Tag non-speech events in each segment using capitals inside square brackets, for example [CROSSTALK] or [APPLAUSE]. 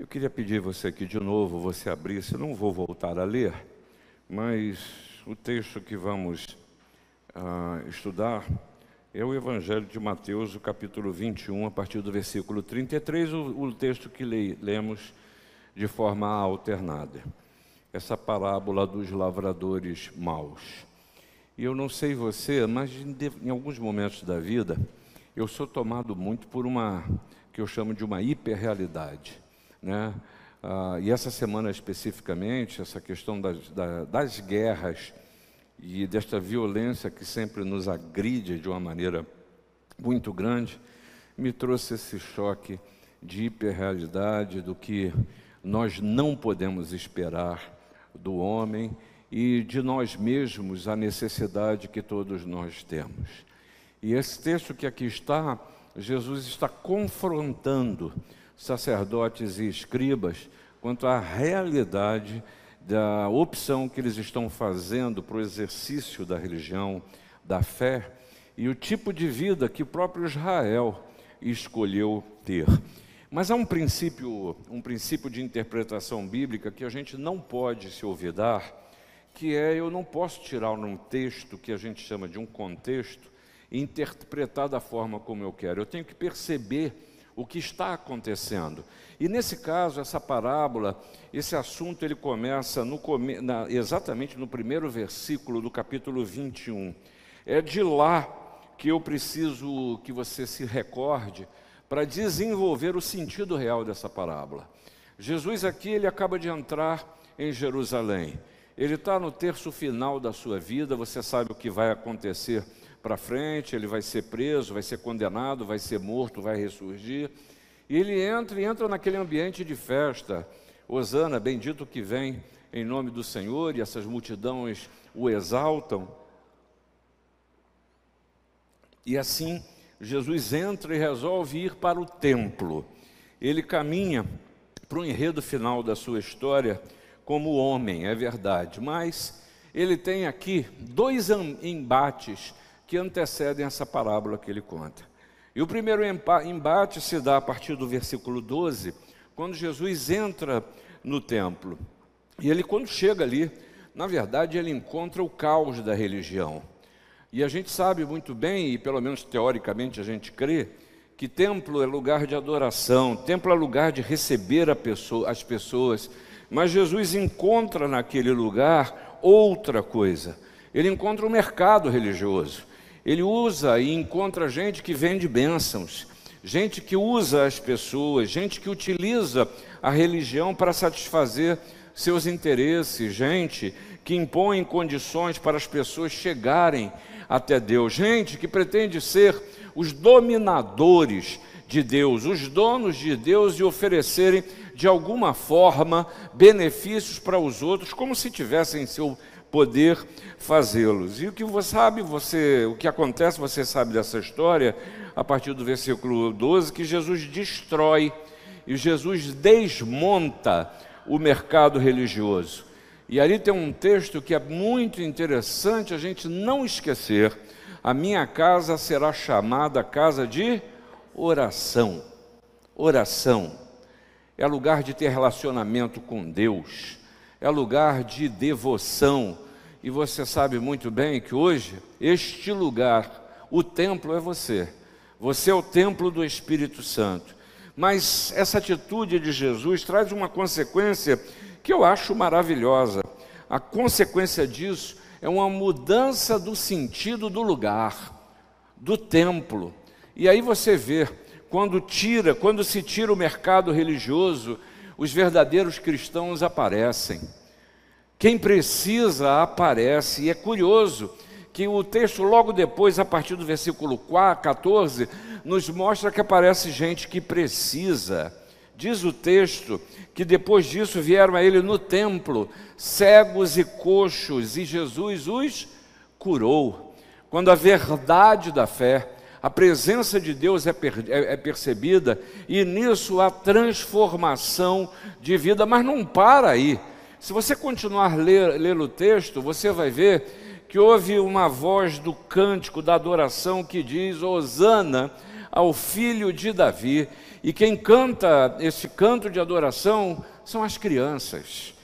Eu queria pedir você que de novo você abrisse, não vou voltar a ler, mas o texto que vamos uh, estudar é o Evangelho de Mateus, o capítulo 21, a partir do versículo 33, o, o texto que le, lemos de forma alternada. Essa parábola dos lavradores maus. E eu não sei você, mas em, em alguns momentos da vida, eu sou tomado muito por uma, que eu chamo de uma hiperrealidade. Né? Ah, e essa semana especificamente, essa questão das, das guerras e desta violência que sempre nos agride de uma maneira muito grande, me trouxe esse choque de hiperrealidade do que nós não podemos esperar do homem e de nós mesmos a necessidade que todos nós temos. E esse texto que aqui está, Jesus está confrontando sacerdotes e escribas quanto à realidade da opção que eles estão fazendo para o exercício da religião, da fé e o tipo de vida que o próprio Israel escolheu ter. Mas há um princípio, um princípio de interpretação bíblica que a gente não pode se olvidar, que é eu não posso tirar num texto que a gente chama de um contexto e interpretar da forma como eu quero. Eu tenho que perceber o que está acontecendo. E nesse caso, essa parábola, esse assunto, ele começa no, na, exatamente no primeiro versículo do capítulo 21. É de lá que eu preciso que você se recorde para desenvolver o sentido real dessa parábola. Jesus aqui, ele acaba de entrar em Jerusalém. Ele está no terço final da sua vida, você sabe o que vai acontecer para frente, ele vai ser preso, vai ser condenado, vai ser morto, vai ressurgir. E ele entra e entra naquele ambiente de festa. Osana, bendito que vem em nome do Senhor, e essas multidões o exaltam. E assim, Jesus entra e resolve ir para o templo. Ele caminha para o enredo final da sua história como homem, é verdade, mas ele tem aqui dois embates que antecedem essa parábola que ele conta. E o primeiro embate se dá a partir do versículo 12, quando Jesus entra no templo. E ele, quando chega ali, na verdade, ele encontra o caos da religião. E a gente sabe muito bem, e pelo menos teoricamente a gente crê, que templo é lugar de adoração, templo é lugar de receber pessoa, as pessoas. Mas Jesus encontra naquele lugar outra coisa. Ele encontra o mercado religioso. Ele usa e encontra gente que vende bênçãos, gente que usa as pessoas, gente que utiliza a religião para satisfazer seus interesses, gente que impõe condições para as pessoas chegarem até Deus, gente que pretende ser os dominadores de Deus, os donos de Deus e oferecerem de alguma forma benefícios para os outros, como se tivessem seu poder fazê-los. E o que você sabe, você, o que acontece, você sabe dessa história, a partir do versículo 12, que Jesus destrói e Jesus desmonta o mercado religioso. E ali tem um texto que é muito interessante a gente não esquecer. A minha casa será chamada casa de oração. Oração é lugar de ter relacionamento com Deus é lugar de devoção. E você sabe muito bem que hoje este lugar, o templo é você. Você é o templo do Espírito Santo. Mas essa atitude de Jesus traz uma consequência que eu acho maravilhosa. A consequência disso é uma mudança do sentido do lugar, do templo. E aí você vê, quando tira, quando se tira o mercado religioso, os verdadeiros cristãos aparecem. Quem precisa aparece. E é curioso que o texto, logo depois, a partir do versículo 4, 14, nos mostra que aparece gente que precisa. Diz o texto que depois disso vieram a ele no templo cegos e coxos, e Jesus os curou. Quando a verdade da fé, a presença de Deus é, per, é, é percebida e nisso há transformação de vida, mas não para aí. Se você continuar a ler, ler o texto, você vai ver que houve uma voz do cântico da adoração que diz: Hosana ao filho de Davi. E quem canta esse canto de adoração são as crianças.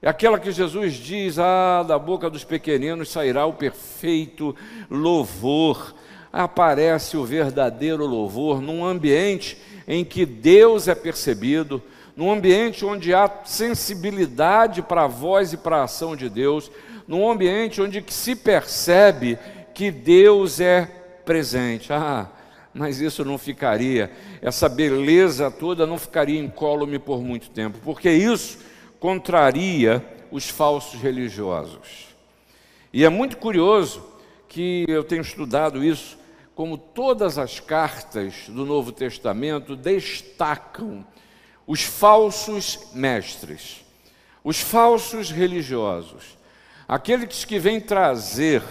É aquela que Jesus diz: Ah, da boca dos pequeninos sairá o perfeito louvor. Aparece o verdadeiro louvor num ambiente em que Deus é percebido, num ambiente onde há sensibilidade para a voz e para a ação de Deus, num ambiente onde se percebe que Deus é presente. Ah, mas isso não ficaria, essa beleza toda não ficaria incólume por muito tempo, porque isso contraria os falsos religiosos. E é muito curioso que eu tenho estudado isso, como todas as cartas do Novo Testamento destacam os falsos mestres, os falsos religiosos, aqueles que vêm trazer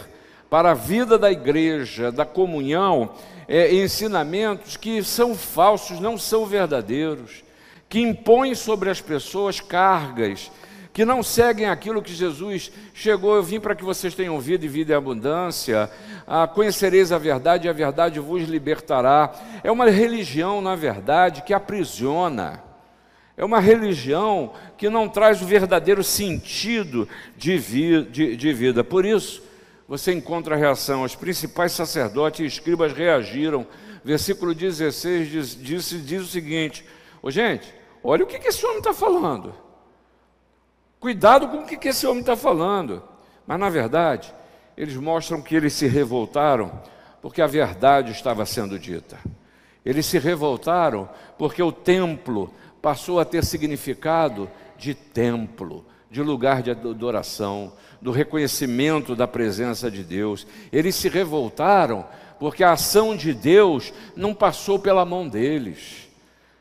para a vida da igreja, da comunhão, é, ensinamentos que são falsos, não são verdadeiros, que impõem sobre as pessoas cargas, que não seguem aquilo que Jesus chegou. Eu vim para que vocês tenham vida e vida em abundância. Ah, conhecereis a verdade e a verdade vos libertará. É uma religião, na verdade, que aprisiona. É uma religião que não traz o verdadeiro sentido de, vi, de, de vida. Por isso, você encontra a reação. Os principais sacerdotes e escribas reagiram. Versículo 16 diz, diz, diz o seguinte: Ô, gente, olha o que, que esse homem está falando. Cuidado com o que, esse homem está falando. Mas, na verdade, eles mostram que eles se revoltaram porque a verdade estava sendo dita. Eles se revoltaram porque o templo passou a ter significado de templo, de lugar de adoração do reconhecimento da presença de Deus. Eles se revoltaram porque a ação de Deus não passou pela mão deles.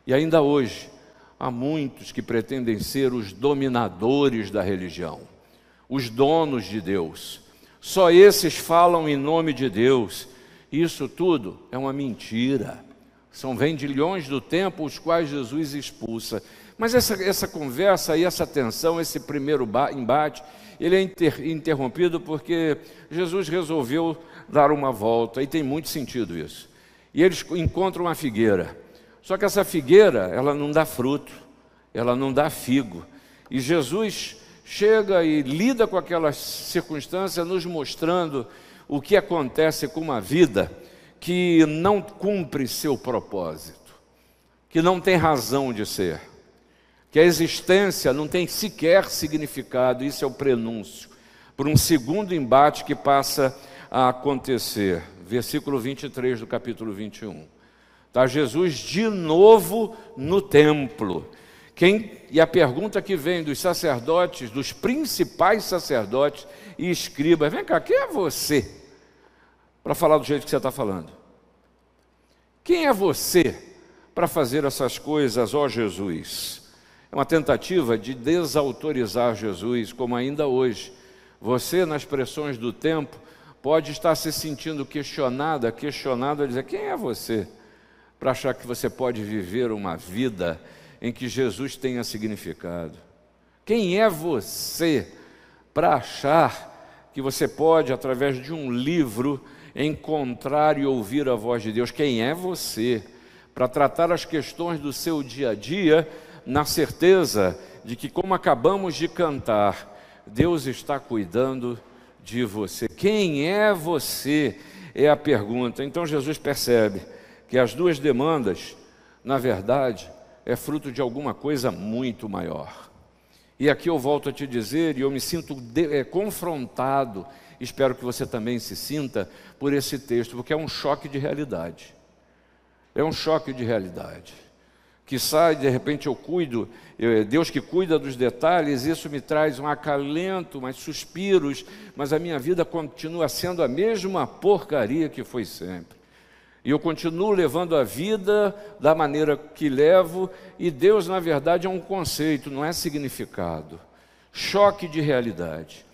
E ainda hoje, há muitos que pretendem ser os dominadores da religião, os donos de Deus. Só esses falam em nome de Deus. Isso tudo é uma mentira. São vendilhões do tempo os quais Jesus expulsa. Mas essa, essa conversa e essa tensão, esse primeiro embate, ele é inter, interrompido porque Jesus resolveu dar uma volta, e tem muito sentido isso. E eles encontram uma figueira. Só que essa figueira, ela não dá fruto, ela não dá figo. E Jesus chega e lida com aquela circunstância, nos mostrando o que acontece com uma vida que não cumpre seu propósito, que não tem razão de ser que a existência não tem sequer significado, isso é o prenúncio, por um segundo embate que passa a acontecer. Versículo 23 do capítulo 21. Está Jesus de novo no templo. Quem, e a pergunta que vem dos sacerdotes, dos principais sacerdotes e escribas: vem cá, quem é você para falar do jeito que você está falando? Quem é você para fazer essas coisas, ó Jesus? É uma tentativa de desautorizar Jesus, como ainda hoje. Você, nas pressões do tempo, pode estar se sentindo questionada, questionado a dizer: quem é você? Para achar que você pode viver uma vida em que Jesus tenha significado. Quem é você para achar que você pode, através de um livro, encontrar e ouvir a voz de Deus? Quem é você para tratar as questões do seu dia a dia? na certeza de que, como acabamos de cantar, Deus está cuidando de você. Quem é você? É a pergunta. Então Jesus percebe que as duas demandas, na verdade, é fruto de alguma coisa muito maior. E aqui eu volto a te dizer, e eu me sinto de, é, confrontado, espero que você também se sinta por esse texto, porque é um choque de realidade. É um choque de realidade que sai, de repente eu cuido, eu, Deus que cuida dos detalhes, isso me traz um acalento, mais suspiros, mas a minha vida continua sendo a mesma porcaria que foi sempre. E eu continuo levando a vida da maneira que levo, e Deus, na verdade, é um conceito, não é significado. Choque de realidade.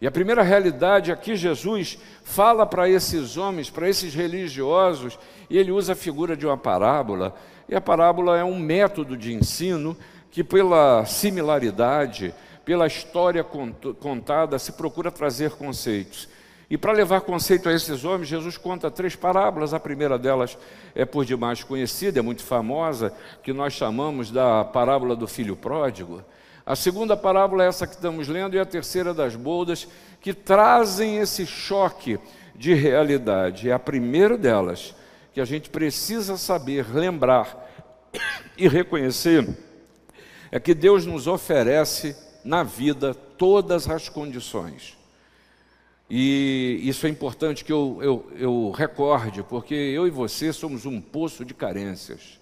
E a primeira realidade aqui, Jesus fala para esses homens, para esses religiosos, e ele usa a figura de uma parábola e a parábola é um método de ensino que, pela similaridade, pela história contada, se procura trazer conceitos. E para levar conceito a esses homens, Jesus conta três parábolas. A primeira delas é por demais conhecida, é muito famosa, que nós chamamos da parábola do filho pródigo. A segunda parábola é essa que estamos lendo, e a terceira das boldas, que trazem esse choque de realidade. É a primeira delas que a gente precisa saber, lembrar e reconhecer, é que Deus nos oferece na vida todas as condições e isso é importante que eu, eu, eu recorde, porque eu e você somos um poço de carências.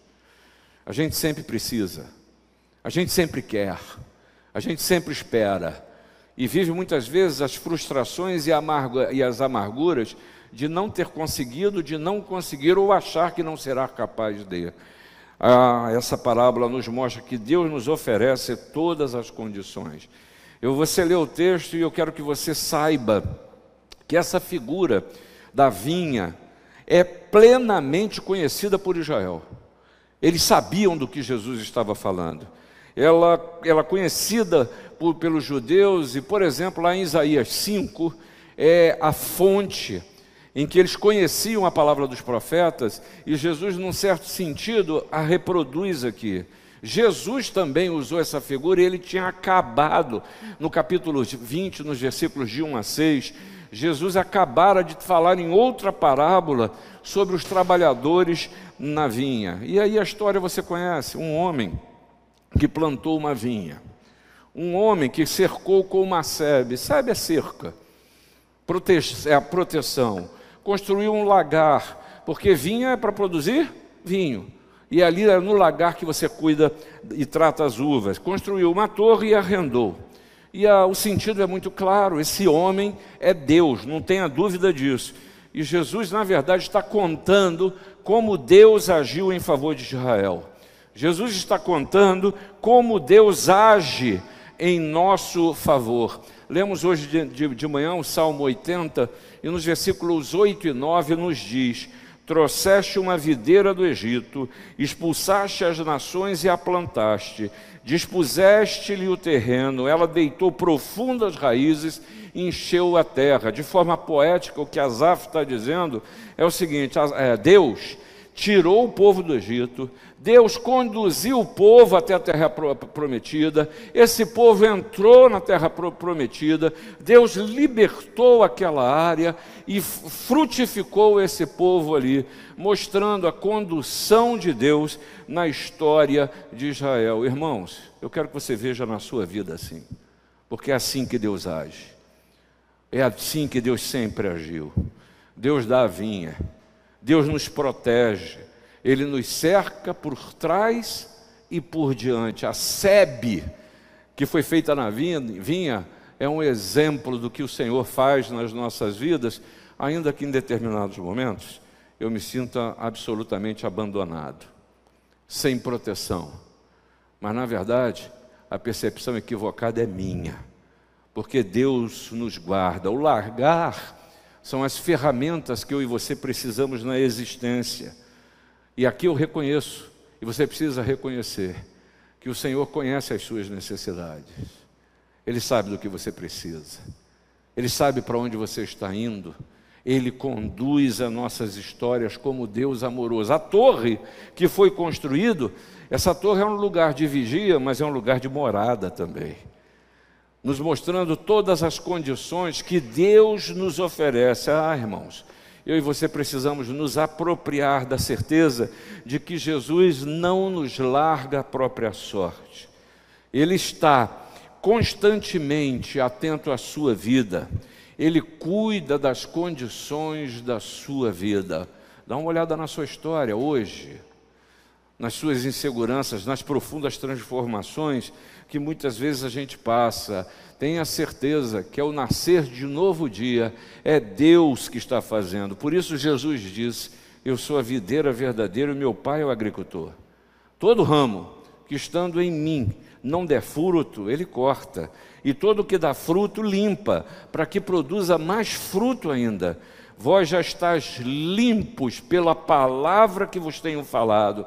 A gente sempre precisa, a gente sempre quer, a gente sempre espera, e vive muitas vezes as frustrações e, e as amarguras de não ter conseguido, de não conseguir ou achar que não será capaz de. Ah, essa parábola nos mostra que Deus nos oferece todas as condições. Eu vou ler o texto e eu quero que você saiba que essa figura da vinha é plenamente conhecida por Israel. Eles sabiam do que Jesus estava falando. Ela, ela conhecida por, pelos judeus, e, por exemplo, lá em Isaías 5, é a fonte em que eles conheciam a palavra dos profetas, e Jesus, num certo sentido, a reproduz aqui. Jesus também usou essa figura e ele tinha acabado, no capítulo 20, nos versículos de 1 a 6, Jesus acabara de falar em outra parábola sobre os trabalhadores na vinha. E aí a história você conhece: um homem que plantou uma vinha, um homem que cercou com uma sebe, sebe é cerca, é a proteção, construiu um lagar, porque vinha é para produzir vinho. E ali é no lagar que você cuida e trata as uvas. Construiu uma torre e arrendou. E a, o sentido é muito claro: esse homem é Deus, não tenha dúvida disso. E Jesus, na verdade, está contando como Deus agiu em favor de Israel. Jesus está contando como Deus age em nosso favor. Lemos hoje de, de, de manhã o Salmo 80, e nos versículos 8 e 9 nos diz: Trouxeste uma videira do Egito, expulsaste as nações e a plantaste, dispuseste-lhe o terreno, ela deitou profundas raízes encheu a terra. De forma poética, o que Asaf está dizendo é o seguinte: é, Deus tirou o povo do Egito, Deus conduziu o povo até a terra prometida, esse povo entrou na terra prometida, Deus libertou aquela área e frutificou esse povo ali, mostrando a condução de Deus na história de Israel. Irmãos, eu quero que você veja na sua vida assim, porque é assim que Deus age, é assim que Deus sempre agiu. Deus dá a vinha Deus nos protege, Ele nos cerca por trás e por diante. A sebe que foi feita na vinha é um exemplo do que o Senhor faz nas nossas vidas, ainda que em determinados momentos eu me sinta absolutamente abandonado, sem proteção. Mas na verdade, a percepção equivocada é minha, porque Deus nos guarda. O largar são as ferramentas que eu e você precisamos na existência. E aqui eu reconheço, e você precisa reconhecer, que o Senhor conhece as suas necessidades. Ele sabe do que você precisa. Ele sabe para onde você está indo. Ele conduz as nossas histórias como Deus amoroso. A torre que foi construído, essa torre é um lugar de vigia, mas é um lugar de morada também nos mostrando todas as condições que Deus nos oferece. Ah, irmãos, eu e você precisamos nos apropriar da certeza de que Jesus não nos larga a própria sorte. Ele está constantemente atento à sua vida, ele cuida das condições da sua vida. Dá uma olhada na sua história hoje, nas suas inseguranças, nas profundas transformações que muitas vezes a gente passa. Tenha certeza que ao nascer de novo dia é Deus que está fazendo. Por isso Jesus disse: Eu sou a videira verdadeira e meu pai é o agricultor. Todo ramo que estando em mim não der fruto, ele corta, e todo que dá fruto limpa, para que produza mais fruto ainda. Vós já estáis limpos pela palavra que vos tenho falado.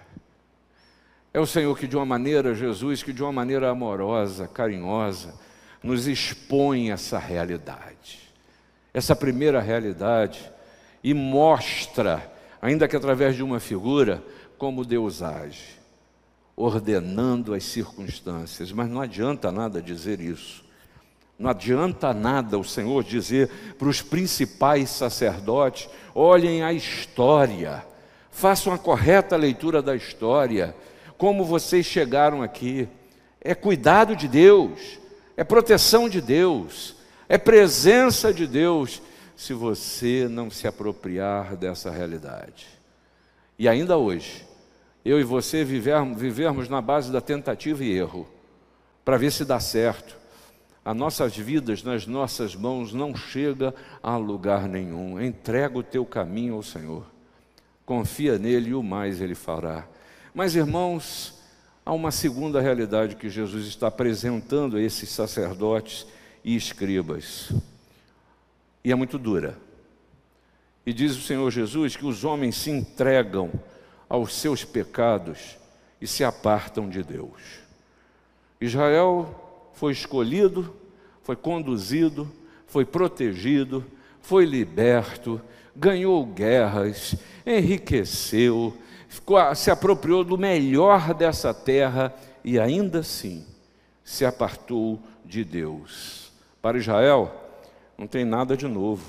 É o Senhor que de uma maneira, Jesus, que de uma maneira amorosa, carinhosa, nos expõe essa realidade, essa primeira realidade, e mostra, ainda que através de uma figura, como Deus age, ordenando as circunstâncias. Mas não adianta nada dizer isso. Não adianta nada o Senhor dizer para os principais sacerdotes: olhem a história, façam a correta leitura da história, como vocês chegaram aqui. É cuidado de Deus, é proteção de Deus, é presença de Deus, se você não se apropriar dessa realidade. E ainda hoje, eu e você vivermos, vivermos na base da tentativa e erro, para ver se dá certo. As nossas vidas nas nossas mãos não chega a lugar nenhum. Entrega o teu caminho ao Senhor. Confia nele e o mais ele fará. Mas, irmãos, há uma segunda realidade que Jesus está apresentando a esses sacerdotes e escribas. E é muito dura. E diz o Senhor Jesus que os homens se entregam aos seus pecados e se apartam de Deus. Israel foi escolhido, foi conduzido, foi protegido, foi liberto, ganhou guerras, enriqueceu, ficou, se apropriou do melhor dessa terra e ainda assim se apartou de Deus. Para Israel, não tem nada de novo.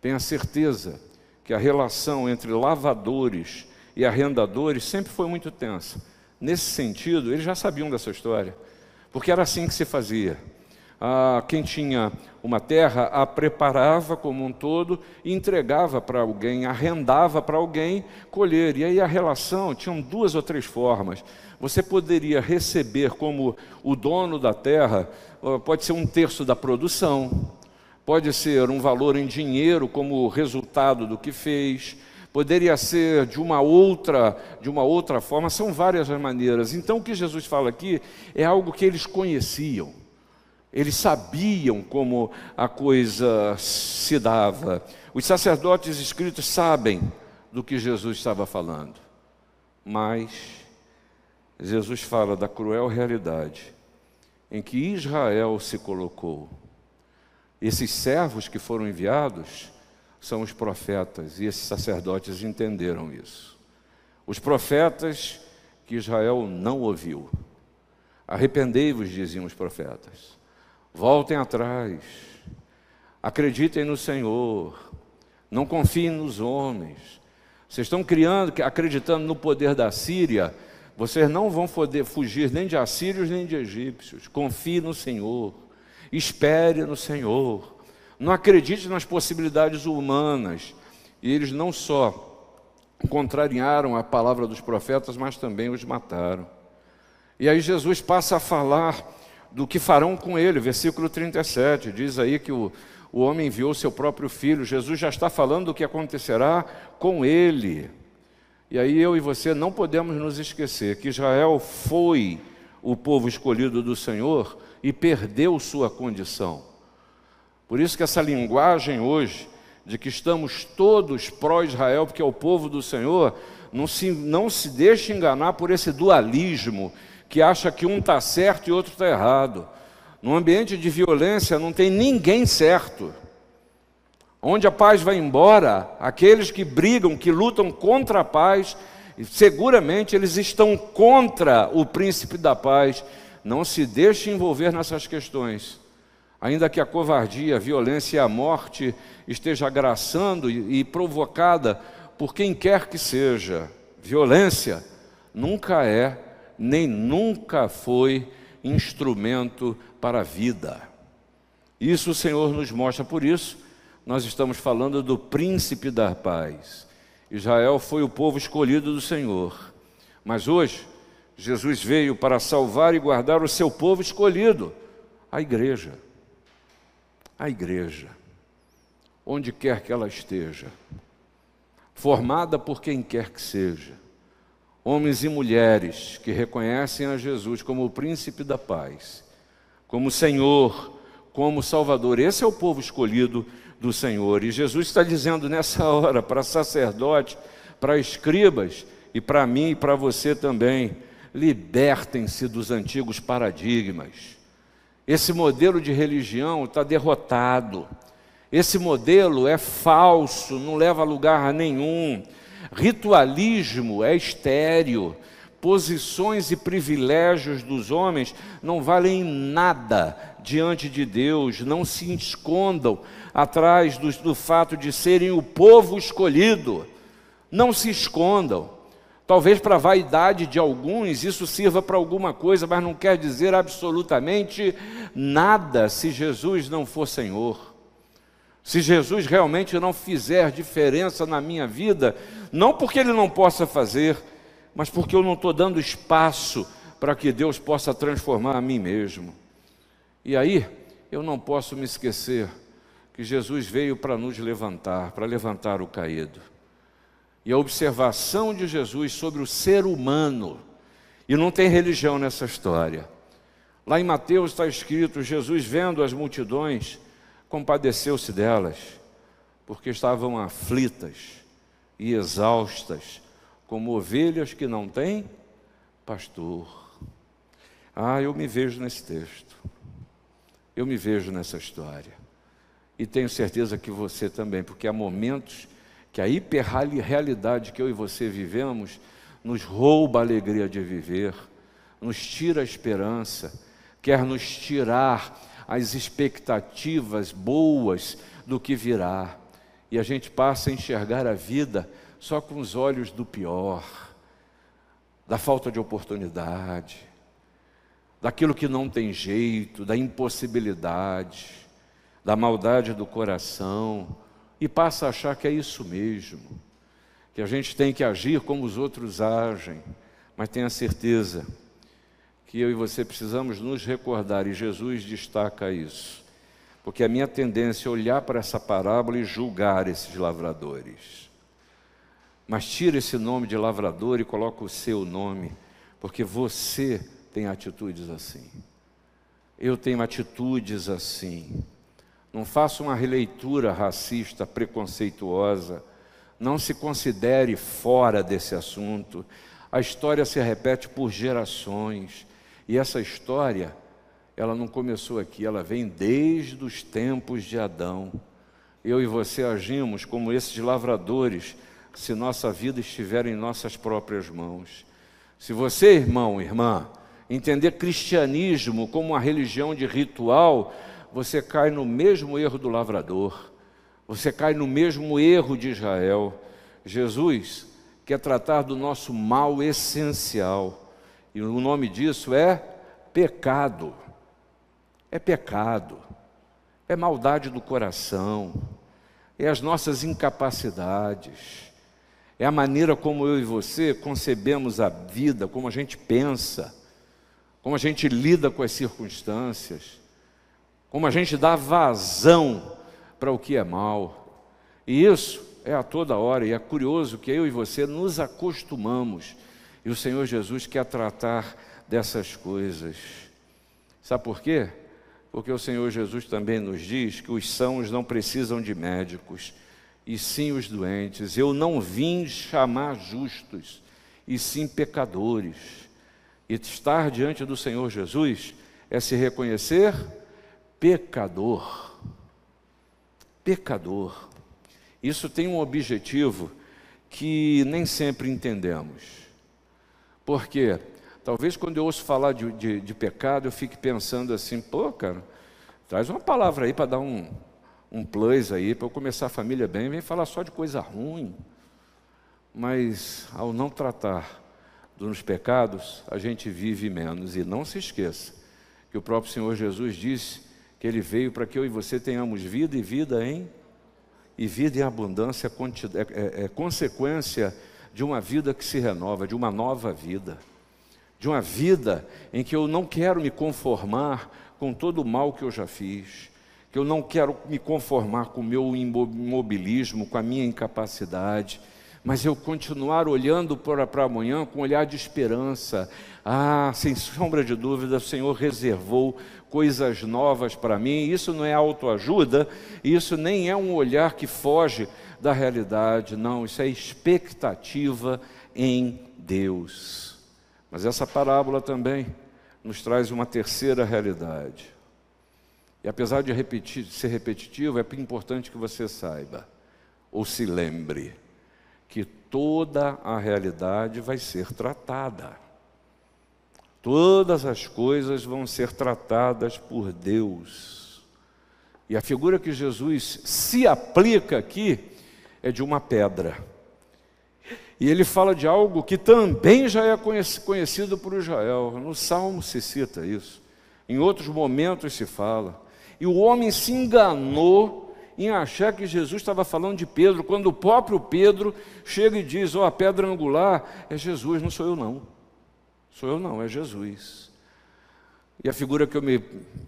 Tenha certeza que a relação entre lavadores e arrendadores sempre foi muito tensa. Nesse sentido, eles já sabiam dessa história, porque era assim que se fazia ah, quem tinha uma terra a preparava como um todo e entregava para alguém, arrendava para alguém colher. E aí a relação tinha duas ou três formas. Você poderia receber como o dono da terra, pode ser um terço da produção, pode ser um valor em dinheiro como resultado do que fez, poderia ser de uma outra, de uma outra forma, são várias as maneiras. Então o que Jesus fala aqui é algo que eles conheciam. Eles sabiam como a coisa se dava. Os sacerdotes escritos sabem do que Jesus estava falando. Mas Jesus fala da cruel realidade em que Israel se colocou. Esses servos que foram enviados são os profetas, e esses sacerdotes entenderam isso. Os profetas que Israel não ouviu. Arrependei-vos, diziam os profetas. Voltem atrás. Acreditem no Senhor. Não confiem nos homens. Vocês estão criando, acreditando no poder da Síria. Vocês não vão poder fugir nem de assírios nem de egípcios. Confie no Senhor. Espere no Senhor. Não acredite nas possibilidades humanas. E eles não só contrariaram a palavra dos profetas, mas também os mataram. E aí Jesus passa a falar do que farão com ele. Versículo 37 diz aí que o, o homem enviou seu próprio filho. Jesus já está falando do que acontecerá com ele. E aí eu e você não podemos nos esquecer que Israel foi o povo escolhido do Senhor e perdeu sua condição. Por isso que essa linguagem hoje de que estamos todos pró-Israel, porque é o povo do Senhor, não se, não se deixe enganar por esse dualismo que acha que um está certo e outro está errado. No ambiente de violência não tem ninguém certo. Onde a paz vai embora, aqueles que brigam, que lutam contra a paz, seguramente eles estão contra o príncipe da paz. Não se deixe envolver nessas questões. Ainda que a covardia, a violência e a morte esteja agraçando e provocada por quem quer que seja, violência nunca é nem nunca foi instrumento para a vida. Isso o Senhor nos mostra, por isso, nós estamos falando do príncipe da paz. Israel foi o povo escolhido do Senhor, mas hoje, Jesus veio para salvar e guardar o seu povo escolhido, A igreja. A igreja. Onde quer que ela esteja. Formada por quem quer que seja. Homens e mulheres que reconhecem a Jesus como o príncipe da paz, como Senhor, como Salvador. Esse é o povo escolhido do Senhor. E Jesus está dizendo nessa [LAUGHS] hora para sacerdote, para escribas e para mim e para você também: libertem-se dos antigos paradigmas. Esse modelo de religião está derrotado. Esse modelo é falso, não leva a lugar nenhum. Ritualismo é estéreo. Posições e privilégios dos homens não valem nada diante de Deus. Não se escondam atrás do, do fato de serem o povo escolhido. Não se escondam. Talvez para a vaidade de alguns isso sirva para alguma coisa, mas não quer dizer absolutamente nada se Jesus não for Senhor. Se Jesus realmente não fizer diferença na minha vida, não porque Ele não possa fazer, mas porque eu não estou dando espaço para que Deus possa transformar a mim mesmo. E aí, eu não posso me esquecer que Jesus veio para nos levantar, para levantar o caído e a observação de Jesus sobre o ser humano. E não tem religião nessa história. Lá em Mateus está escrito: Jesus, vendo as multidões, compadeceu-se delas, porque estavam aflitas e exaustas, como ovelhas que não têm pastor. Ah, eu me vejo nesse texto, eu me vejo nessa história, e tenho certeza que você também, porque há momentos que a hiperrealidade que eu e você vivemos nos rouba a alegria de viver, nos tira a esperança, quer nos tirar as expectativas boas do que virá. E a gente passa a enxergar a vida só com os olhos do pior, da falta de oportunidade, daquilo que não tem jeito, da impossibilidade, da maldade do coração e passa a achar que é isso mesmo, que a gente tem que agir como os outros agem, mas tenha certeza que eu e você precisamos nos recordar, e Jesus destaca isso, porque a minha tendência é olhar para essa parábola e julgar esses lavradores. Mas tira esse nome de lavrador e coloca o seu nome, porque você tem atitudes assim. Eu tenho atitudes assim. Não faça uma releitura racista, preconceituosa. Não se considere fora desse assunto. A história se repete por gerações. E essa história, ela não começou aqui, ela vem desde os tempos de Adão. Eu e você agimos como esses lavradores, se nossa vida estiver em nossas próprias mãos. Se você, irmão, irmã, entender cristianismo como uma religião de ritual, você cai no mesmo erro do lavrador, você cai no mesmo erro de Israel. Jesus quer tratar do nosso mal essencial, e o nome disso é pecado. É pecado, é maldade do coração, é as nossas incapacidades, é a maneira como eu e você concebemos a vida, como a gente pensa, como a gente lida com as circunstâncias como a gente dá vazão para o que é mal. E isso é a toda hora, e é curioso que eu e você nos acostumamos, e o Senhor Jesus quer tratar dessas coisas. Sabe por quê? Porque o Senhor Jesus também nos diz que os sãos não precisam de médicos, e sim os doentes. Eu não vim chamar justos, e sim pecadores. E estar diante do Senhor Jesus é se reconhecer pecador. Pecador. Isso tem um objetivo que nem sempre entendemos. Porque talvez quando eu ouço falar de, de, de pecado, eu fique pensando assim, pô, cara, traz uma palavra aí para dar um, um plus aí, para eu começar a família bem, vem falar só de coisa ruim. Mas ao não tratar dos pecados, a gente vive menos. E não se esqueça que o próprio Senhor Jesus disse que ele veio para que eu e você tenhamos vida e vida em e vida em abundância é, é, é consequência de uma vida que se renova, de uma nova vida, de uma vida em que eu não quero me conformar com todo o mal que eu já fiz, que eu não quero me conformar com o meu imobilismo, com a minha incapacidade, mas eu continuar olhando para amanhã com um olhar de esperança. Ah, sem sombra de dúvida, o Senhor reservou coisas novas para mim. Isso não é autoajuda, isso nem é um olhar que foge da realidade, não, isso é expectativa em Deus. Mas essa parábola também nos traz uma terceira realidade. E apesar de repetir, ser repetitivo, é importante que você saiba, ou se lembre, que toda a realidade vai ser tratada. Todas as coisas vão ser tratadas por Deus. E a figura que Jesus se aplica aqui é de uma pedra. E ele fala de algo que também já é conhecido por Israel. No Salmo se cita isso. Em outros momentos se fala. E o homem se enganou em achar que Jesus estava falando de Pedro, quando o próprio Pedro chega e diz: Ó, oh, a pedra angular é Jesus, não sou eu não. Sou eu não, é Jesus. E a figura que me,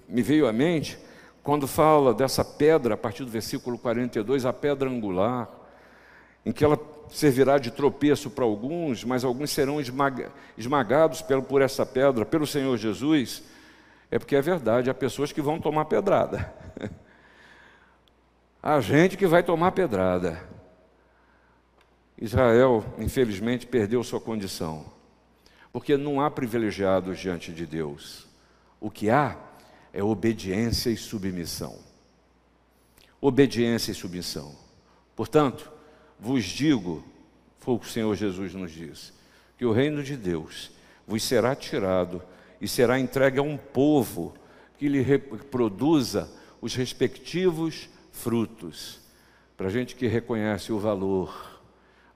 me veio à mente, quando fala dessa pedra, a partir do versículo 42, a pedra angular, em que ela servirá de tropeço para alguns, mas alguns serão esmaga, esmagados pelo, por essa pedra, pelo Senhor Jesus, é porque é verdade, há pessoas que vão tomar pedrada. [LAUGHS] há gente que vai tomar pedrada. Israel, infelizmente, perdeu sua condição porque não há privilegiados diante de Deus. O que há é obediência e submissão. Obediência e submissão. Portanto, vos digo, foi o que o Senhor Jesus nos diz, que o reino de Deus vos será tirado e será entregue a um povo que lhe reproduza os respectivos frutos. Para gente que reconhece o valor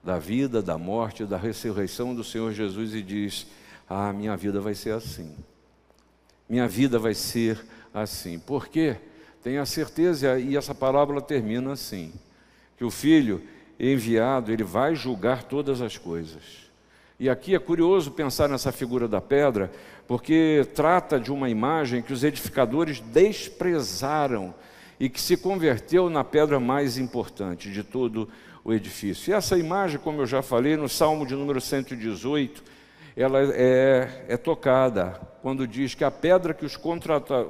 da vida, da morte, da ressurreição do Senhor Jesus e diz: Ah, minha vida vai ser assim. Minha vida vai ser assim. Por quê? Tenha certeza, e essa parábola termina assim: que o filho enviado, ele vai julgar todas as coisas. E aqui é curioso pensar nessa figura da pedra, porque trata de uma imagem que os edificadores desprezaram e que se converteu na pedra mais importante de todo o edifício. E essa imagem, como eu já falei, no Salmo de número 118, ela é, é tocada quando diz que a pedra que os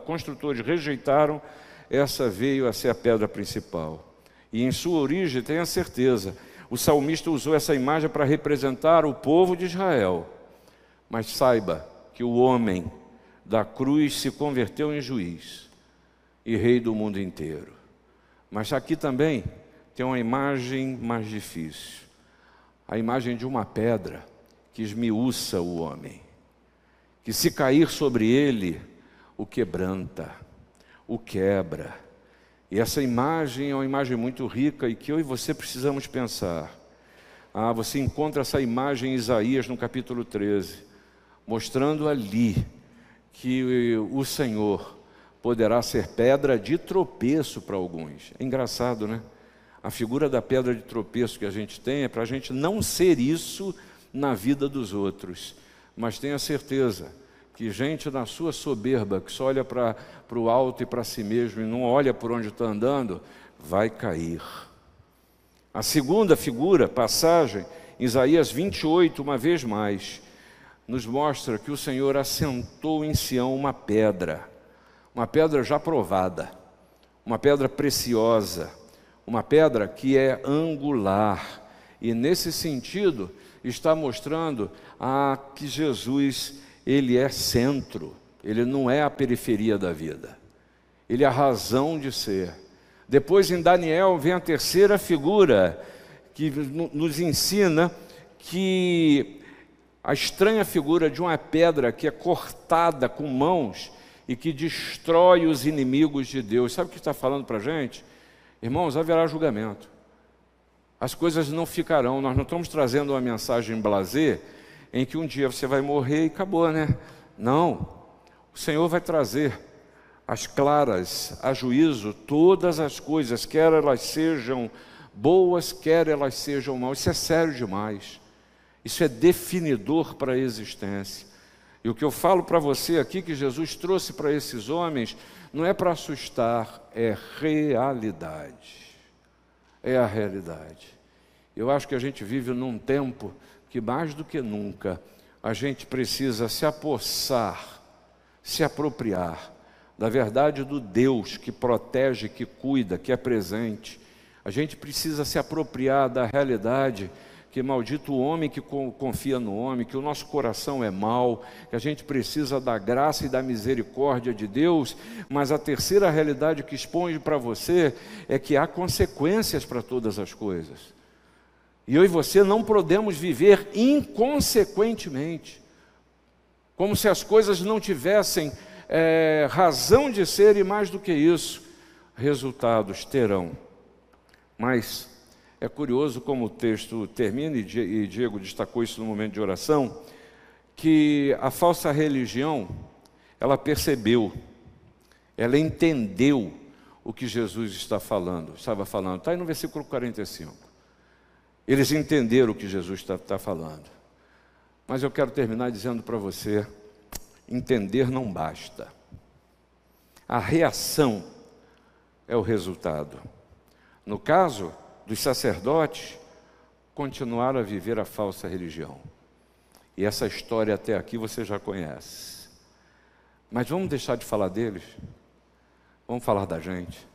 construtores rejeitaram, essa veio a ser a pedra principal. E em sua origem, tenha certeza, o salmista usou essa imagem para representar o povo de Israel. Mas saiba que o homem da cruz se converteu em juiz e rei do mundo inteiro. Mas aqui também tem uma imagem mais difícil a imagem de uma pedra que esmiuça o homem, que se cair sobre ele, o quebranta, o quebra. E essa imagem é uma imagem muito rica e que eu e você precisamos pensar. Ah, você encontra essa imagem em Isaías no capítulo 13, mostrando ali que o Senhor poderá ser pedra de tropeço para alguns. É engraçado, né? a figura da pedra de tropeço que a gente tem é para a gente não ser isso na vida dos outros. Mas tenha certeza que gente na sua soberba, que só olha para o alto e para si mesmo e não olha por onde está andando, vai cair. A segunda figura, passagem, Isaías 28, uma vez mais, nos mostra que o Senhor assentou em Sião uma pedra, uma pedra já provada, uma pedra preciosa uma pedra que é angular. E nesse sentido, está mostrando a que Jesus, ele é centro, ele não é a periferia da vida. Ele é a razão de ser. Depois em Daniel vem a terceira figura que nos ensina que a estranha figura de uma pedra que é cortada com mãos e que destrói os inimigos de Deus. Sabe o que está falando para a gente? Irmãos, haverá julgamento. As coisas não ficarão. Nós não estamos trazendo uma mensagem blazer em que um dia você vai morrer e acabou, né? Não. O Senhor vai trazer as claras a juízo todas as coisas, quer elas sejam boas, quer elas sejam mal. Isso é sério demais. Isso é definidor para a existência. E o que eu falo para você aqui que Jesus trouxe para esses homens não é para assustar, é realidade. É a realidade. Eu acho que a gente vive num tempo que mais do que nunca a gente precisa se apossar, se apropriar da verdade do Deus que protege, que cuida, que é presente. A gente precisa se apropriar da realidade que maldito o homem que confia no homem, que o nosso coração é mau, que a gente precisa da graça e da misericórdia de Deus, mas a terceira realidade que expõe para você é que há consequências para todas as coisas. E eu e você não podemos viver inconsequentemente, como se as coisas não tivessem é, razão de ser e mais do que isso, resultados terão. Mas é curioso como o texto termina, e Diego destacou isso no momento de oração, que a falsa religião, ela percebeu, ela entendeu o que Jesus está falando, estava falando. Está aí no versículo 45. Eles entenderam o que Jesus está, está falando. Mas eu quero terminar dizendo para você: entender não basta. A reação é o resultado. No caso, dos sacerdotes continuaram a viver a falsa religião. E essa história até aqui você já conhece. Mas vamos deixar de falar deles? Vamos falar da gente?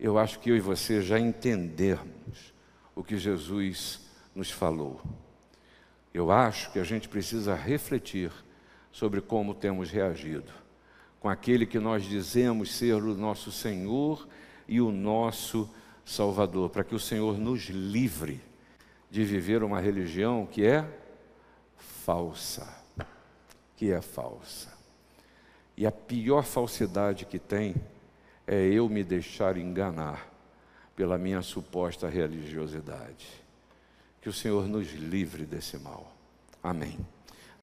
Eu acho que eu e você já entendermos o que Jesus nos falou. Eu acho que a gente precisa refletir sobre como temos reagido com aquele que nós dizemos ser o nosso Senhor e o nosso Salvador, para que o Senhor nos livre de viver uma religião que é falsa, que é falsa. E a pior falsidade que tem é eu me deixar enganar pela minha suposta religiosidade. Que o Senhor nos livre desse mal. Amém.